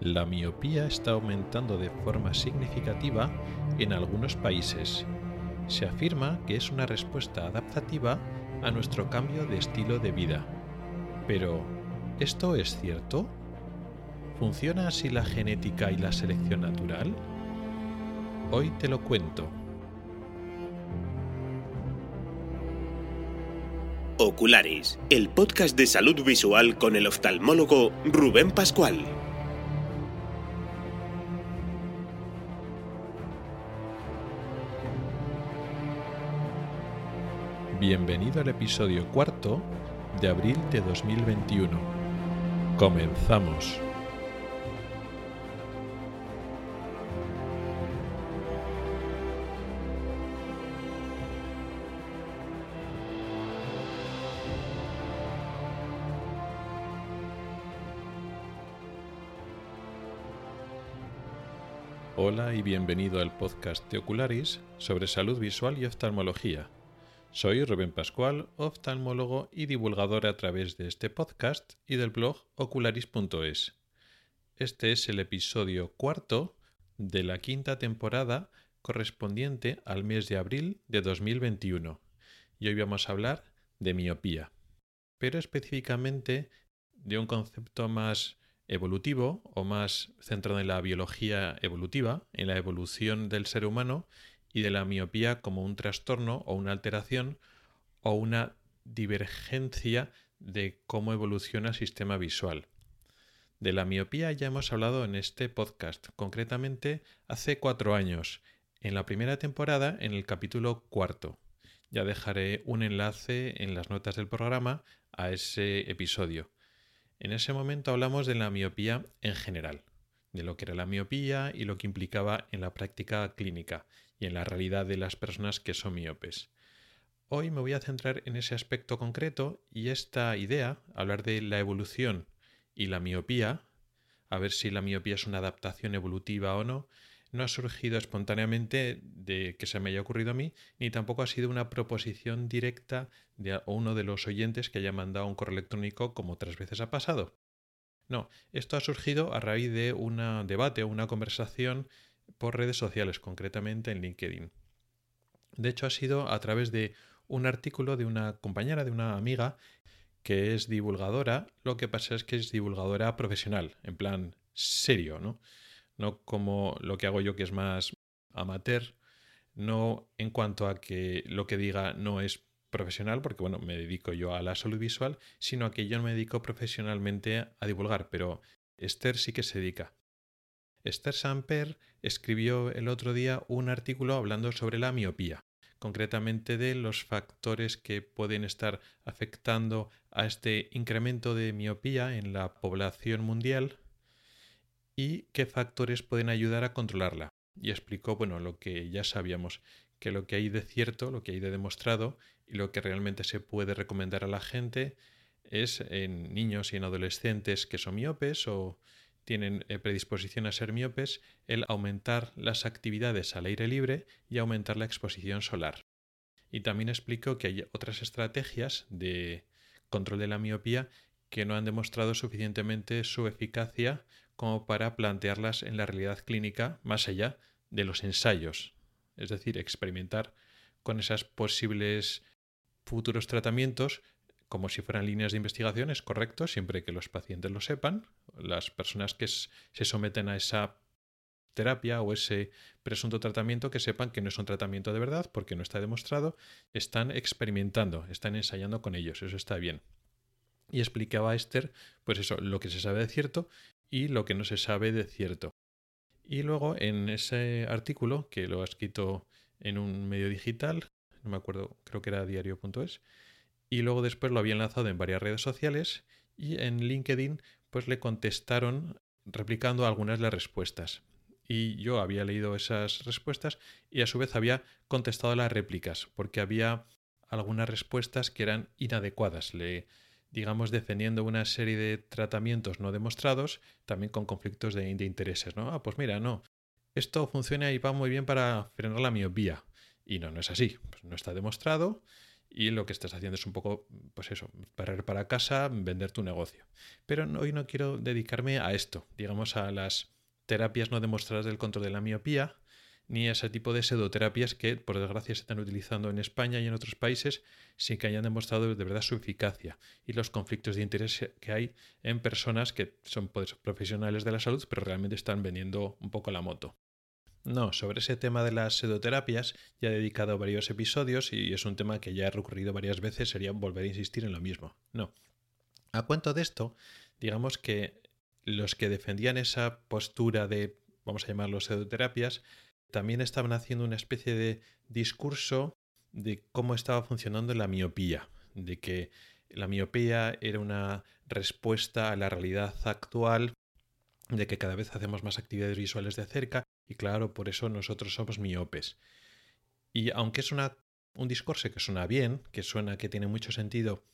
la miopía está aumentando de forma significativa en algunos países. Se afirma que es una respuesta adaptativa a nuestro cambio de estilo de vida. Pero, ¿esto es cierto? ¿Funciona así la genética y la selección natural? Hoy te lo cuento. Oculares, el podcast de salud visual con el oftalmólogo Rubén Pascual. Bienvenido al episodio cuarto de abril de 2021. Comenzamos. Hola y bienvenido al podcast de Ocularis sobre salud visual y oftalmología soy Rubén Pascual, oftalmólogo y divulgador a través de este podcast y del blog ocularis.es. Este es el episodio cuarto de la quinta temporada correspondiente al mes de abril de 2021 y hoy vamos a hablar de miopía, pero específicamente de un concepto más evolutivo o más centrado en la biología evolutiva, en la evolución del ser humano y de la miopía como un trastorno o una alteración o una divergencia de cómo evoluciona el sistema visual. De la miopía ya hemos hablado en este podcast, concretamente hace cuatro años, en la primera temporada, en el capítulo cuarto. Ya dejaré un enlace en las notas del programa a ese episodio. En ese momento hablamos de la miopía en general, de lo que era la miopía y lo que implicaba en la práctica clínica y en la realidad de las personas que son miopes. Hoy me voy a centrar en ese aspecto concreto y esta idea, hablar de la evolución y la miopía, a ver si la miopía es una adaptación evolutiva o no, no ha surgido espontáneamente de que se me haya ocurrido a mí, ni tampoco ha sido una proposición directa de uno de los oyentes que haya mandado un correo electrónico como otras veces ha pasado. No, esto ha surgido a raíz de un debate o una conversación por redes sociales, concretamente en LinkedIn. De hecho, ha sido a través de un artículo de una compañera, de una amiga, que es divulgadora. Lo que pasa es que es divulgadora profesional, en plan serio, ¿no? No como lo que hago yo, que es más amateur, no en cuanto a que lo que diga no es profesional, porque bueno, me dedico yo a la salud visual, sino a que yo no me dedico profesionalmente a divulgar, pero Esther sí que se dedica. Esther Samper escribió el otro día un artículo hablando sobre la miopía, concretamente de los factores que pueden estar afectando a este incremento de miopía en la población mundial y qué factores pueden ayudar a controlarla. Y explicó, bueno, lo que ya sabíamos, que lo que hay de cierto, lo que hay de demostrado y lo que realmente se puede recomendar a la gente es en niños y en adolescentes que son miopes o tienen eh, predisposición a ser miopes el aumentar las actividades al aire libre y aumentar la exposición solar. Y también explico que hay otras estrategias de control de la miopía que no han demostrado suficientemente su eficacia como para plantearlas en la realidad clínica más allá de los ensayos, es decir, experimentar con esas posibles futuros tratamientos como si fueran líneas de investigación, es correcto, siempre que los pacientes lo sepan, las personas que se someten a esa terapia o ese presunto tratamiento que sepan que no es un tratamiento de verdad porque no está demostrado, están experimentando, están ensayando con ellos, eso está bien. Y explicaba Esther, pues eso, lo que se sabe de cierto y lo que no se sabe de cierto. Y luego en ese artículo, que lo ha escrito en un medio digital, no me acuerdo, creo que era diario.es, y luego después lo había enlazado en varias redes sociales y en LinkedIn pues le contestaron replicando algunas de las respuestas. Y yo había leído esas respuestas y a su vez había contestado las réplicas, porque había algunas respuestas que eran inadecuadas, le, digamos, defendiendo una serie de tratamientos no demostrados, también con conflictos de, intereses, ¿no? Ah, pues mira, no, esto funciona y va muy bien para frenar la miopía. Y no, no es así, pues no está demostrado y lo que estás haciendo es un poco, pues eso, parar para casa, vender tu negocio. Pero hoy no quiero dedicarme a esto, digamos a las terapias no demostradas del control de la miopía, ni a ese tipo de pseudoterapias que, por desgracia, se están utilizando en España y en otros países sin que hayan demostrado de verdad su eficacia y los conflictos de interés que hay en personas que son pues, profesionales de la salud, pero realmente están vendiendo un poco la moto. No, sobre ese tema de las pseudoterapias ya he dedicado varios episodios y es un tema que ya he recurrido varias veces, sería volver a insistir en lo mismo. No. A cuento de esto, digamos que los que defendían esa postura de, vamos a llamarlo pseudoterapias, también estaban haciendo una especie de discurso de cómo estaba funcionando la miopía, de que la miopía era una respuesta a la realidad actual, de que cada vez hacemos más actividades visuales de cerca y claro, por eso nosotros somos miopes. Y aunque es una, un discurso que suena bien, que suena que tiene mucho sentido,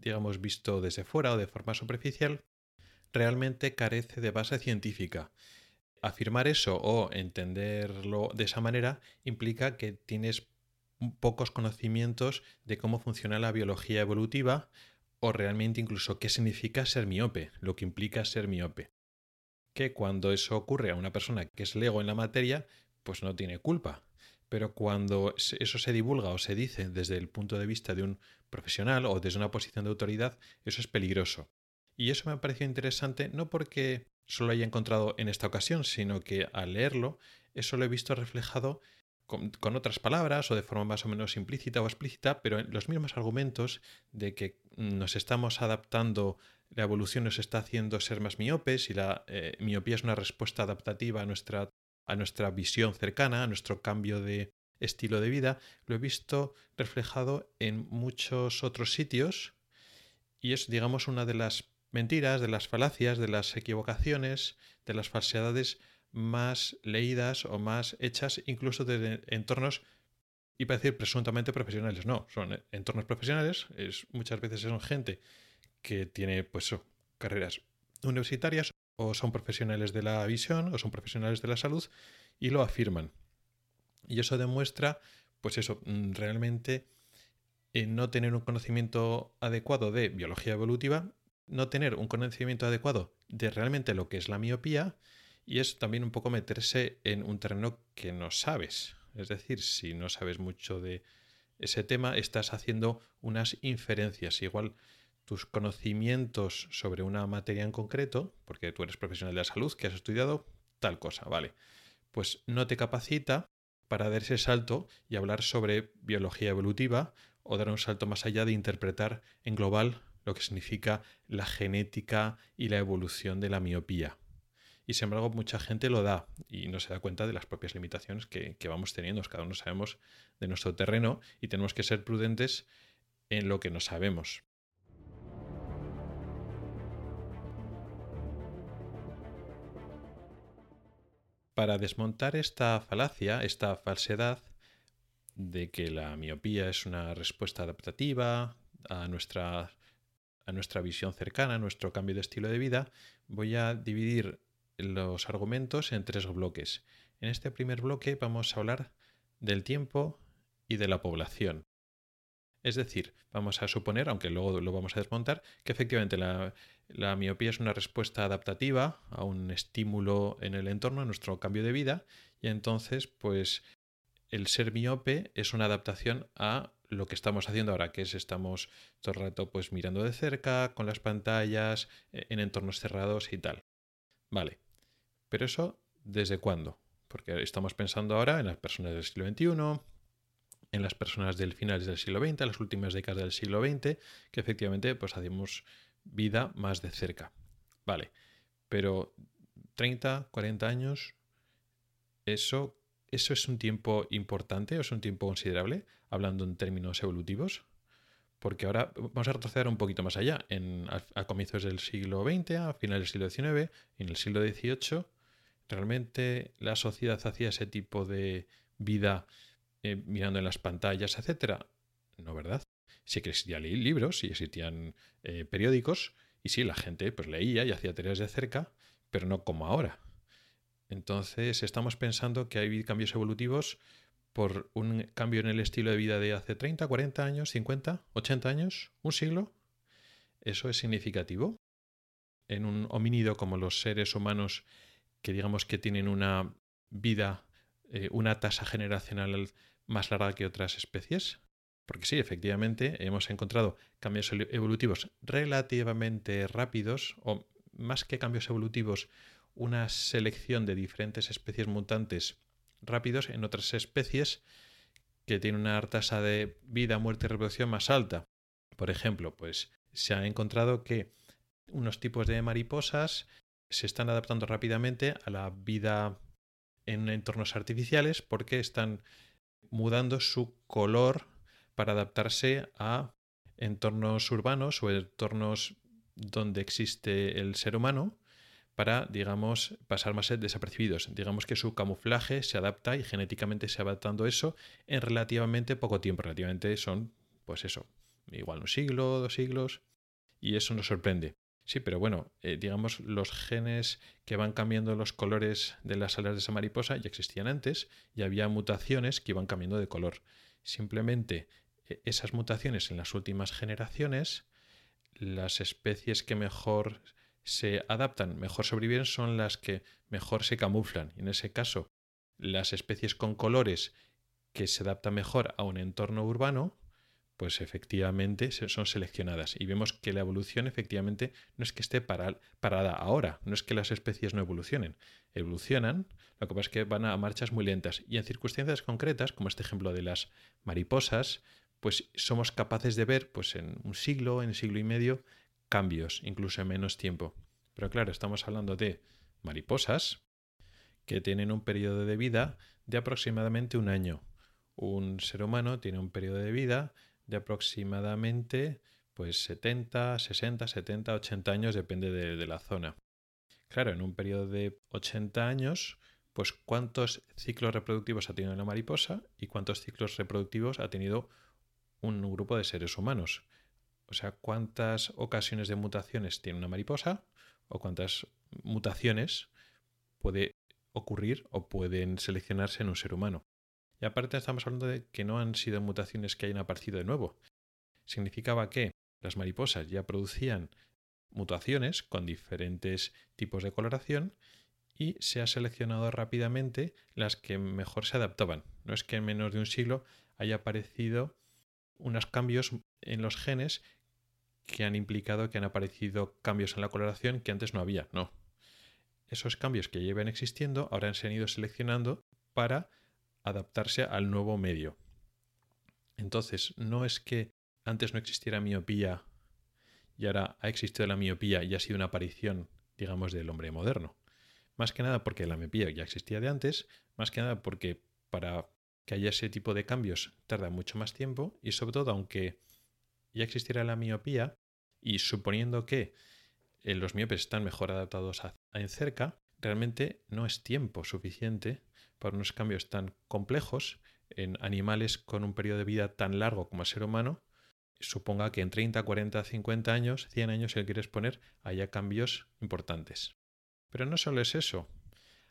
digamos, visto desde fuera o de forma superficial, realmente carece de base científica. Afirmar eso o entenderlo de esa manera implica que tienes pocos conocimientos de cómo funciona la biología evolutiva o realmente incluso qué significa ser miope, lo que implica ser miope que cuando eso ocurre a una persona que es lego en la materia, pues no tiene culpa. Pero cuando eso se divulga o se dice desde el punto de vista de un profesional o desde una posición de autoridad, eso es peligroso. Y eso me ha parecido interesante no porque solo haya encontrado en esta ocasión, sino que al leerlo, eso lo he visto reflejado con, con, otras palabras o de forma más o menos implícita o explícita, pero en los mismos argumentos de que nos estamos adaptando la evolución nos está haciendo ser más miopes y la eh, miopía es una respuesta adaptativa a nuestra, a nuestra visión cercana, a nuestro cambio de estilo de vida, lo he visto reflejado en muchos otros sitios y es, digamos, una de las mentiras, de las falacias, de las equivocaciones, de las falsedades más leídas o más hechas incluso de entornos y para decir presuntamente profesionales. No, son entornos profesionales, es, muchas veces son gente que tiene pues carreras universitarias o son profesionales de la visión o son profesionales de la salud y lo afirman. Y eso demuestra, pues eso, mm, realmente no tener un conocimiento adecuado de biología evolutiva, no tener un conocimiento adecuado de realmente lo que es la miopía y es también un poco meterse en un terreno que no sabes. Es decir, si no sabes mucho de ese tema, estás haciendo unas inferencias. Igual tus conocimientos sobre una materia en concreto, porque tú eres profesional de la salud, que has estudiado tal cosa, ¿vale? Pues no te capacita para dar ese salto y hablar sobre biología evolutiva o dar un salto más allá de interpretar en global lo que significa la genética y la evolución de la miopía. Y sin embargo, mucha gente lo da y no se da cuenta de las propias limitaciones que, vamos teniendo. Cada uno sabemos de nuestro terreno y tenemos que ser prudentes en lo que no sabemos. Para desmontar esta falacia, esta falsedad de que la miopía es una respuesta adaptativa a nuestra, a nuestra visión cercana, a nuestro cambio de estilo de vida, voy a dividir los argumentos en tres bloques. En este primer bloque vamos a hablar del tiempo y de la población. Es decir, vamos a suponer, aunque luego lo vamos a desmontar, que efectivamente la, miopía es una respuesta adaptativa a un estímulo en el entorno, a nuestro cambio de vida, y entonces, pues, el ser miope es una adaptación a lo que estamos haciendo ahora, que es estamos todo el rato pues mirando de cerca, con las pantallas, e, en entornos cerrados y tal. Vale. Pero eso, ¿desde cuándo? Porque estamos pensando ahora en las personas del siglo XXI, en las personas del finales del siglo XX, las últimas décadas del siglo XX, que efectivamente pues hacemos vida más de cerca. Vale, pero 30, 40 años, ¿eso, ¿eso es un tiempo importante o es un tiempo considerable, hablando en términos evolutivos? Porque ahora vamos a retroceder un poquito más allá. En, a, comienzos del siglo XX, a finales del siglo XIX, en el siglo XVIII, ¿realmente la sociedad hacía ese tipo de vida eh, mirando en las pantallas, etcétera? No, ¿verdad? sí que existían libros y existían eh, periódicos, y sí, la gente pues leía y hacía tareas de cerca, pero no como ahora. Entonces estamos pensando que hay cambios evolutivos por un cambio en el estilo de vida de hace 30, 40 años, 50, 80 años, un siglo, eso es significativo. En un homínido como los seres humanos que digamos que tienen una vida, eh, una tasa generacional más larga que otras especies. Porque sí, efectivamente, hemos encontrado cambios evolutivos relativamente rápidos, o más que cambios evolutivos, una selección de diferentes especies mutantes rápidos en otras especies que tienen una tasa de vida, muerte y reproducción más alta. Por ejemplo, pues se ha encontrado que unos tipos de mariposas se están adaptando rápidamente a la vida en entornos artificiales porque están mudando su color para adaptarse a entornos urbanos o entornos donde existe el ser humano para, digamos, pasar más desapercibidos. Digamos que su camuflaje se adapta y genéticamente se va adaptando eso en relativamente poco tiempo. Relativamente son, pues eso, igual un siglo, dos siglos, y eso nos sorprende. Sí, pero bueno, eh, digamos, los genes que van cambiando los colores de las alas de esa mariposa ya existían antes y había mutaciones que iban cambiando de color. Simplemente e, esas mutaciones en las últimas generaciones, las especies que mejor se adaptan, mejor sobreviven, son las que mejor se camuflan. Y en ese caso, las especies con colores que se adaptan mejor a un entorno urbano, pues efectivamente son seleccionadas. Y vemos que la evolución efectivamente no es que esté parada ahora, no es que las especies no evolucionen, evolucionan, lo que pasa es que van a marchas muy lentas. Y en circunstancias concretas, como este ejemplo de las mariposas, pues somos capaces de ver pues en un siglo, en siglo y medio, cambios, incluso en menos tiempo. Pero claro, estamos hablando de mariposas que tienen un periodo de vida de aproximadamente un año. Un ser humano tiene un periodo de vida de aproximadamente pues 70, 60, 70, 80 años, depende de, la zona. Claro, en un periodo de 80 años, pues cuántos ciclos reproductivos ha tenido una mariposa y cuántos ciclos reproductivos ha tenido un grupo de seres humanos. O sea, cuántas ocasiones de mutaciones tiene una mariposa o cuántas mutaciones puede ocurrir o pueden seleccionarse en un ser humano. Y aparte estamos hablando de que no han sido mutaciones que hayan aparecido de nuevo. Significaba que las mariposas ya producían mutaciones con diferentes tipos de coloración y se ha seleccionado rápidamente las que mejor se adaptaban. No es que en menos de un siglo haya aparecido unos cambios en los genes que han implicado que han aparecido cambios en la coloración que antes no había. No. Esos cambios que llevan existiendo ahora se han ido seleccionando para adaptarse al nuevo medio. Entonces, no es que antes no existiera miopía y ahora ha existido la miopía y ha sido una aparición, digamos, del hombre moderno. Más que nada porque la miopía ya existía de antes, más que nada porque para que haya ese tipo de cambios tarda mucho más tiempo y sobre todo aunque ya existiera la miopía y suponiendo que eh, los miopes están mejor adaptados a, en cerca, realmente no es tiempo suficiente para unos cambios tan complejos en animales con un periodo de vida tan largo como el ser humano, suponga que en 30, 40, 50 años, 100 años, si le quieres poner, haya cambios importantes. Pero no solo es eso.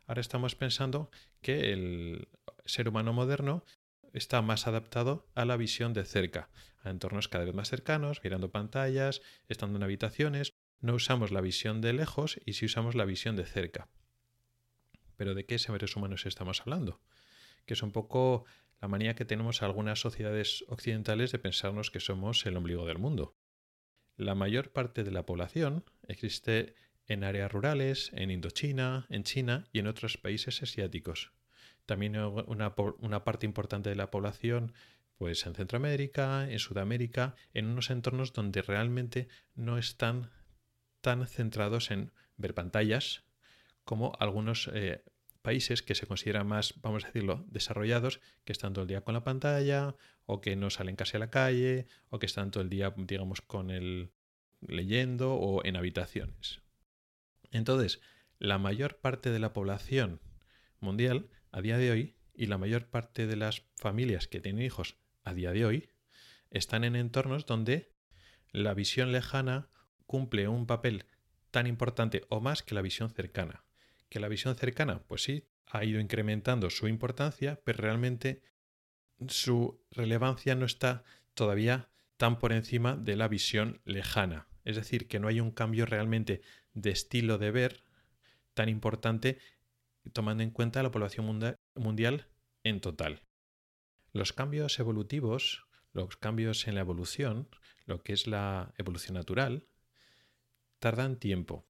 Ahora estamos pensando que el ser humano moderno está más adaptado a la visión de cerca, a entornos cada vez más cercanos, mirando pantallas, estando en habitaciones. No usamos la visión de lejos y sí usamos la visión de cerca. Pero ¿de qué seres humanos estamos hablando? Que es un poco la manía que tenemos algunas sociedades occidentales de pensarnos que somos el ombligo del mundo. La mayor parte de la población existe en áreas rurales, en Indochina, en China y en otros países asiáticos. También una, parte importante de la población pues en Centroamérica, en Sudamérica, en unos entornos donde realmente no están tan centrados en ver pantallas como algunos eh, países que se consideran más, vamos a decirlo, desarrollados, que están todo el día con la pantalla, o que no salen casi a la calle, o que están todo el día, digamos, con el leyendo o en habitaciones. Entonces, la mayor parte de la población mundial a día de hoy y la mayor parte de las familias que tienen hijos a día de hoy están en entornos donde la visión lejana cumple un papel tan importante o más que la visión cercana que la visión cercana, pues sí, ha ido incrementando su importancia, pero realmente su relevancia no está todavía tan por encima de la visión lejana. Es decir, que no hay un cambio realmente de estilo de ver tan importante tomando en cuenta la población mundial en total. Los cambios evolutivos, los cambios en la evolución, lo que es la evolución natural, tardan tiempo.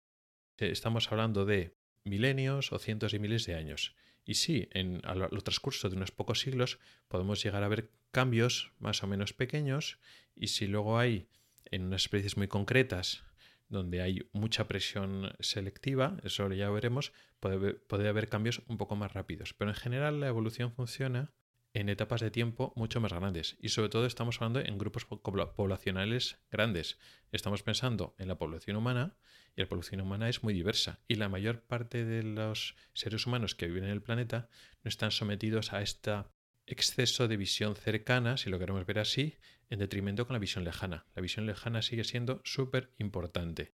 Estamos hablando de milenios o cientos de miles de años. Y sí, en el transcurso de unos pocos siglos podemos llegar a ver cambios más o menos pequeños y si luego hay en unas especies muy concretas donde hay mucha presión selectiva, eso ya veremos, puede, puede haber cambios un poco más rápidos. Pero en general la evolución funciona en etapas de tiempo mucho más grandes y sobre todo estamos hablando en grupos poblacionales grandes. Estamos pensando en la población humana y la población humana es muy diversa y la mayor parte de los seres humanos que viven en el planeta no están sometidos a este exceso de visión cercana, si lo queremos ver así, en detrimento con la visión lejana. La visión lejana sigue siendo súper importante.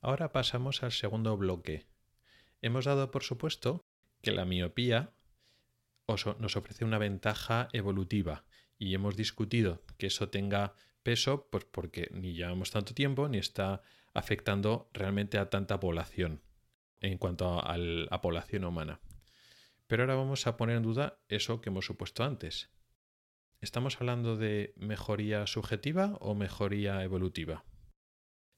Ahora pasamos al segundo bloque. Hemos dado por supuesto que la miopía nos ofrece una ventaja evolutiva y hemos discutido que eso tenga peso pues porque ni llevamos tanto tiempo ni está afectando realmente a tanta población en cuanto a la población humana. Pero ahora vamos a poner en duda eso que hemos supuesto antes. ¿Estamos hablando de mejoría subjetiva o mejoría evolutiva?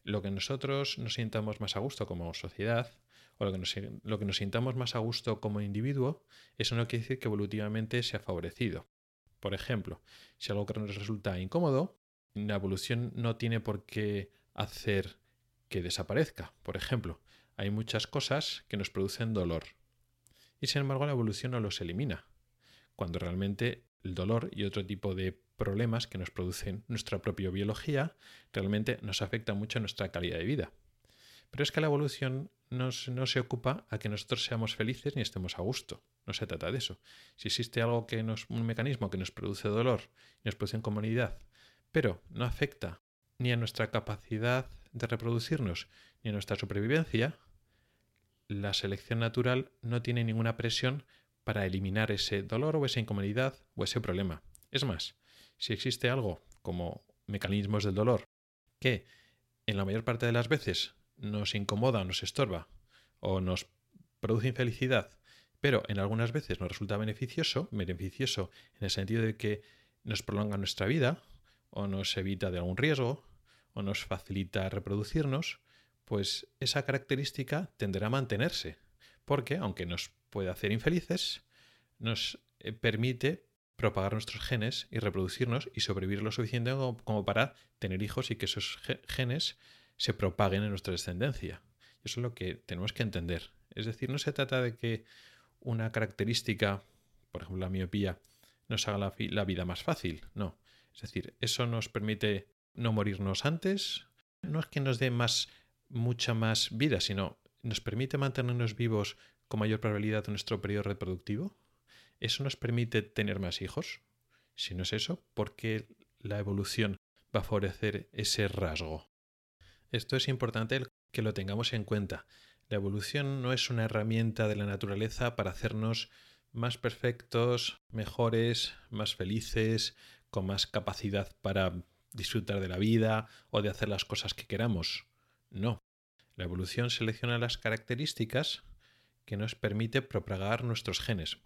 Lo que nosotros nos sintamos más a gusto como sociedad o lo que, nos, lo que nos sintamos más a gusto como individuo, eso no quiere decir que evolutivamente sea favorecido. Por ejemplo, si algo que nos resulta incómodo, la evolución no tiene por qué hacer que desaparezca. Por ejemplo, hay muchas cosas que nos producen dolor. Y sin embargo la evolución no los elimina. Cuando realmente el dolor y otro tipo de problemas que nos producen nuestra propia biología realmente nos afectan mucho a nuestra calidad de vida. Pero es que la evolución no, se ocupa a que nosotros seamos felices ni estemos a gusto. No se trata de eso. Si existe algo que nos, un mecanismo que nos produce dolor nos produce incomodidad, pero no afecta ni a nuestra capacidad de reproducirnos ni a nuestra supervivencia, la selección natural no tiene ninguna presión para eliminar ese dolor o esa incomodidad o ese problema. Es más, si existe algo como mecanismos del dolor que en la mayor parte de las veces nos incomoda, nos estorba o nos produce infelicidad, pero en algunas veces nos resulta beneficioso, beneficioso en el sentido de que nos prolonga nuestra vida o nos evita de algún riesgo o nos facilita reproducirnos, pues esa característica tenderá a mantenerse, porque aunque nos puede hacer infelices, nos eh, permite propagar nuestros genes y reproducirnos y sobrevivir lo suficiente como para tener hijos y que esos genes se propaguen en nuestra descendencia. Eso es lo que tenemos que entender. Es decir, no se trata de que una característica, por ejemplo la miopía, nos haga la, la vida más fácil. No. Es decir, eso nos permite no morirnos antes. No es que nos dé más, mucha más vida, sino nos permite mantenernos vivos con mayor probabilidad en nuestro periodo reproductivo. Eso nos permite tener más hijos. Si no es eso, ¿por qué la evolución va a favorecer ese rasgo? Esto es importante que lo tengamos en cuenta. La evolución no es una herramienta de la naturaleza para hacernos más perfectos, mejores, más felices, con más capacidad para disfrutar de la vida o de hacer las cosas que queramos. No. La evolución selecciona las características que nos permite propagar nuestros genes.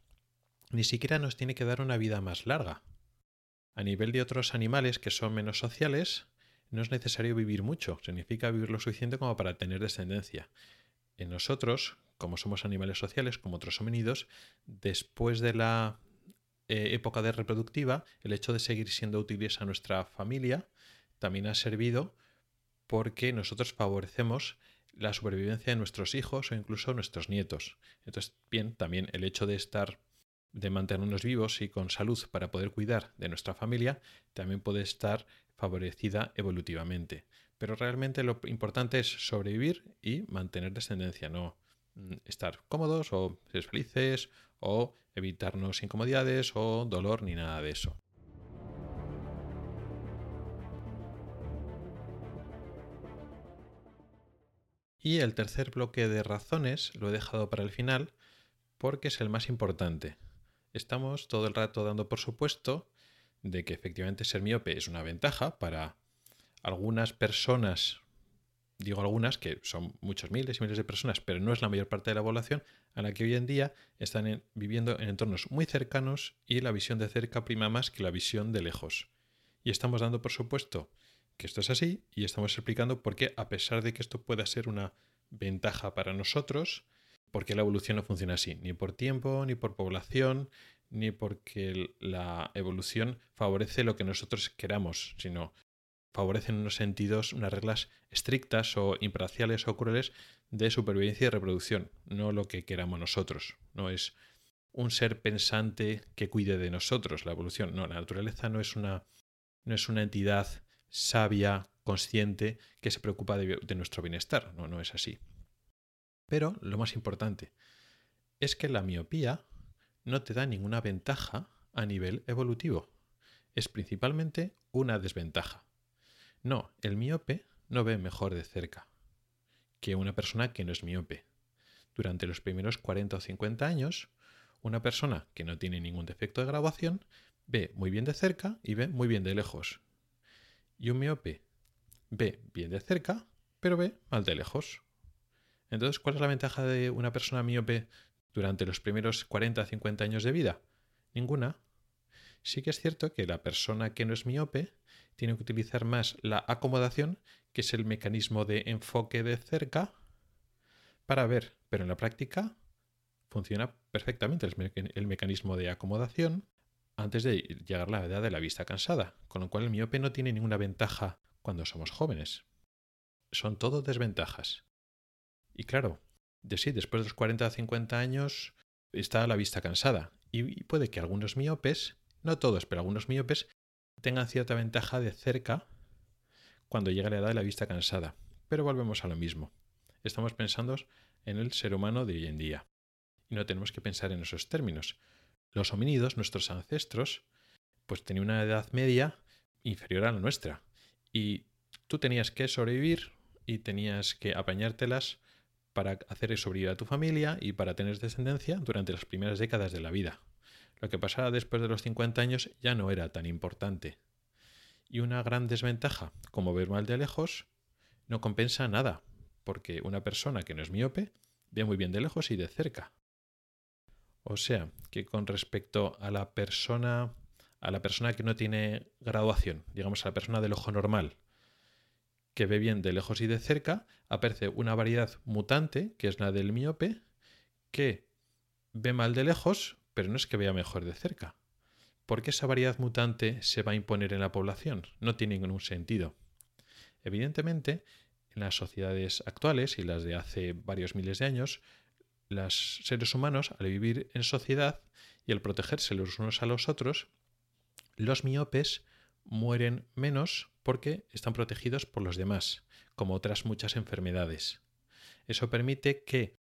Ni siquiera nos tiene que dar una vida más larga. A nivel de otros animales que son menos sociales, no es necesario vivir mucho, significa vivir lo suficiente como para tener descendencia. En nosotros, como somos animales sociales, como otros homínidos, después de la eh, época de reproductiva, el hecho de seguir siendo útiles a nuestra familia también ha servido porque nosotros favorecemos la supervivencia de nuestros hijos o incluso nuestros nietos. Entonces, bien, también el hecho de estar de mantenernos vivos y con salud para poder cuidar de nuestra familia también puede estar favorecida evolutivamente. Pero realmente lo importante es sobrevivir y mantener descendencia, no mm, estar cómodos o ser felices o evitarnos incomodidades o dolor ni nada de eso. Y el tercer bloque de razones lo he dejado para el final porque es el más importante. Estamos todo el rato dando por supuesto de que efectivamente ser miope es una ventaja para algunas personas, digo algunas, que son muchos miles y miles de personas, pero no es la mayor parte de la población, a la que hoy en día están viviendo en entornos muy cercanos y la visión de cerca prima más que la visión de lejos. Y estamos dando por supuesto que esto es así y estamos explicando por qué, a pesar de que esto pueda ser una ventaja para nosotros, por qué la evolución no funciona así, ni por tiempo, ni por población, ni porque la evolución favorece lo que nosotros queramos, sino favorece en unos sentidos unas reglas estrictas o imparciales o crueles de supervivencia y reproducción, no lo que queramos nosotros. No es un ser pensante que cuide de nosotros la evolución. No, la naturaleza no es una, no es una entidad sabia, consciente, que se preocupa de, de nuestro bienestar. No, no es así. Pero lo más importante es que la miopía no te da ninguna ventaja a nivel evolutivo. Es principalmente una desventaja. No, el miope no ve mejor de cerca que una persona que no es miope. Durante los primeros 40 o 50 años, una persona que no tiene ningún defecto de graduación ve muy bien de cerca y ve muy bien de lejos. Y un miope ve bien de cerca, pero ve mal de lejos. Entonces, ¿cuál es la ventaja de una persona miope durante los primeros 40 o 50 años de vida? Ninguna. Sí que es cierto que la persona que no es miope tiene que utilizar más la acomodación, que es el mecanismo de enfoque de cerca, para ver, pero en la práctica funciona perfectamente el, mecanismo de acomodación antes de llegar a la edad de la vista cansada, con lo cual el miope no tiene ninguna ventaja cuando somos jóvenes. Son todo desventajas. Y claro, de sí, después de los 40 o 50 años está la vista cansada. Y puede que algunos miopes, no todos, pero algunos miopes, tengan cierta ventaja de cerca cuando llega la edad de la vista cansada. Pero volvemos a lo mismo. Estamos pensando en el ser humano de hoy en día. Y no tenemos que pensar en esos términos. Los homínidos, nuestros ancestros, pues tenían una edad media inferior a la nuestra. Y tú tenías que sobrevivir y tenías que apañártelas para hacer sobrevivir a tu familia y para tener descendencia durante las primeras décadas de la vida. Lo que pasara después de los 50 años ya no era tan importante. Y una gran desventaja, como ver mal de lejos, no compensa nada, porque una persona que no es miope ve muy bien de lejos y de cerca. O sea, que con respecto a la persona a la persona que no tiene graduación, digamos a la persona del ojo normal, que ve bien de lejos y de cerca, aparece una variedad mutante, que es la del miope, que ve mal de lejos, pero no es que vea mejor de cerca. ¿Por qué esa variedad mutante se va a imponer en la población? No tiene ningún sentido. Evidentemente, en las sociedades actuales y las de hace varios miles de años, los seres humanos, al vivir en sociedad y al protegerse los unos a los otros, los miopes mueren menos porque están protegidos por los demás, como otras muchas enfermedades. Eso permite que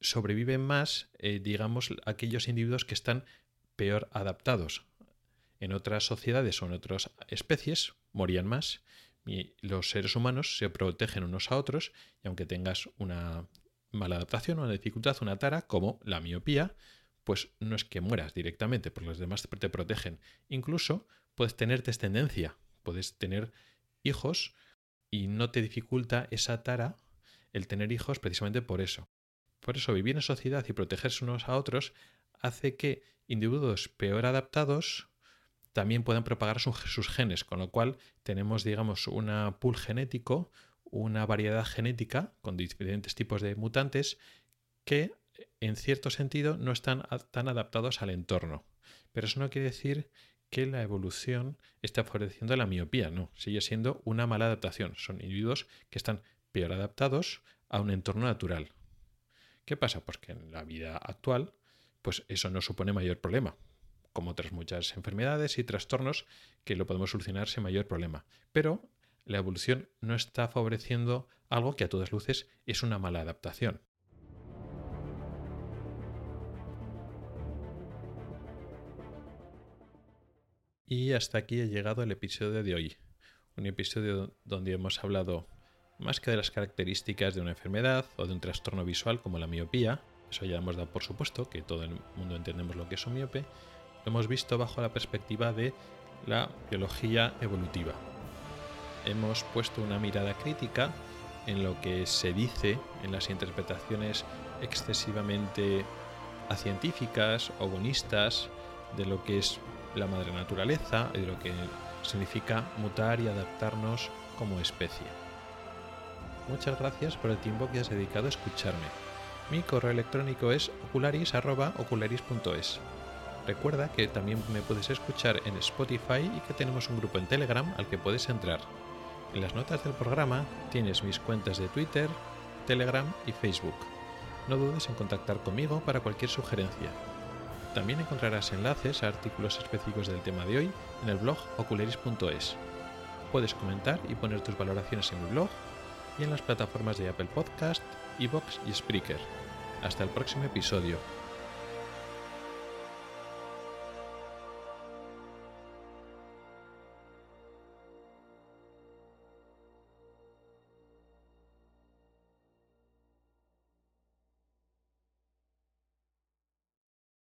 sobreviven más, eh, digamos, aquellos individuos que están peor adaptados. En otras sociedades o en otras especies morían más y los seres humanos se protegen unos a otros y aunque tengas una mala adaptación, una dificultad, una tara como la miopía, pues no es que mueras directamente, porque los demás te protegen. Incluso puedes tener descendencia, puedes tener hijos y no te dificulta esa tara el tener hijos precisamente por eso. Por eso vivir en sociedad y protegerse unos a otros hace que individuos peor adaptados también puedan propagar sus genes, con lo cual tenemos, digamos, una pool genético, una variedad genética con diferentes tipos de mutantes que en cierto sentido no están tan adaptados al entorno. Pero eso no quiere decir que la evolución esté favoreciendo la miopía, no, sigue siendo una mala adaptación. Son individuos que están peor adaptados a un entorno natural. ¿Qué pasa? Pues que en la vida actual, pues eso no supone mayor problema, como otras muchas enfermedades y trastornos que lo podemos solucionar sin mayor problema. Pero la evolución no está favoreciendo algo que a todas luces es una mala adaptación. Y hasta aquí ha llegado el episodio de hoy. Un episodio donde hemos hablado más que de las características de una enfermedad o de un trastorno visual como la miopía, eso ya hemos dado por supuesto que todo el mundo entendemos lo que es un miope, lo hemos visto bajo la perspectiva de la biología evolutiva. Hemos puesto una mirada crítica en lo que se dice en las interpretaciones excesivamente científicas o bonistas de lo que es la madre naturaleza y lo que significa mutar y adaptarnos como especie. Muchas gracias por el tiempo que has dedicado a escucharme. Mi correo electrónico es ocularis.ocularis.es. Recuerda que también me puedes escuchar en Spotify y que tenemos un grupo en Telegram al que puedes entrar. En las notas del programa tienes mis cuentas de Twitter, Telegram y Facebook. No dudes en contactar conmigo para cualquier sugerencia. También encontrarás enlaces a artículos específicos del tema de hoy en el blog ocularis.es. Puedes comentar y poner tus valoraciones en mi blog y en las plataformas de Apple Podcast, Evox y Spreaker. Hasta el próximo episodio.